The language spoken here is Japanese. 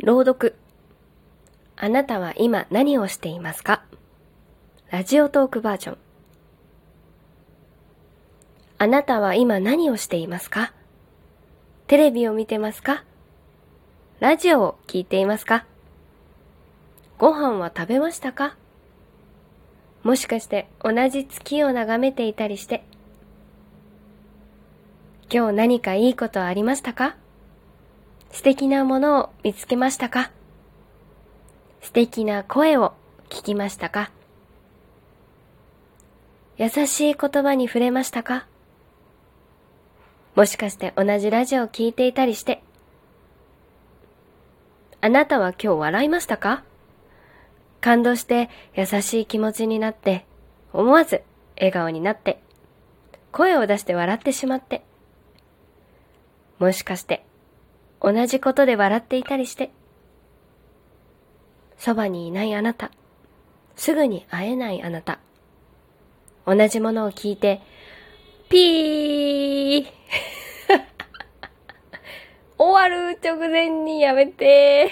朗読。あなたは今何をしていますか？ラジオトークバージョン。あなたは今何をしていますか？テレビを見てますか？ラジオを聞いていますか？ご飯は食べましたか？もしかして同じ月を眺めていたりして。今日何かいいことありましたか？素敵なものを見つけましたか？素敵な声を聞きましたか？優しい言葉に触れましたか？もしかして同じラジオを聞いていたりして。あなたは今日笑いましたか？感動して優しい気持ちになって、思わず笑顔になって、声を出して笑ってしまって。もしかして同じことで笑っていたりして。そばにいないあなた。すぐに会えないあなた。同じものを聞いて、ピー 終わる直前にやめて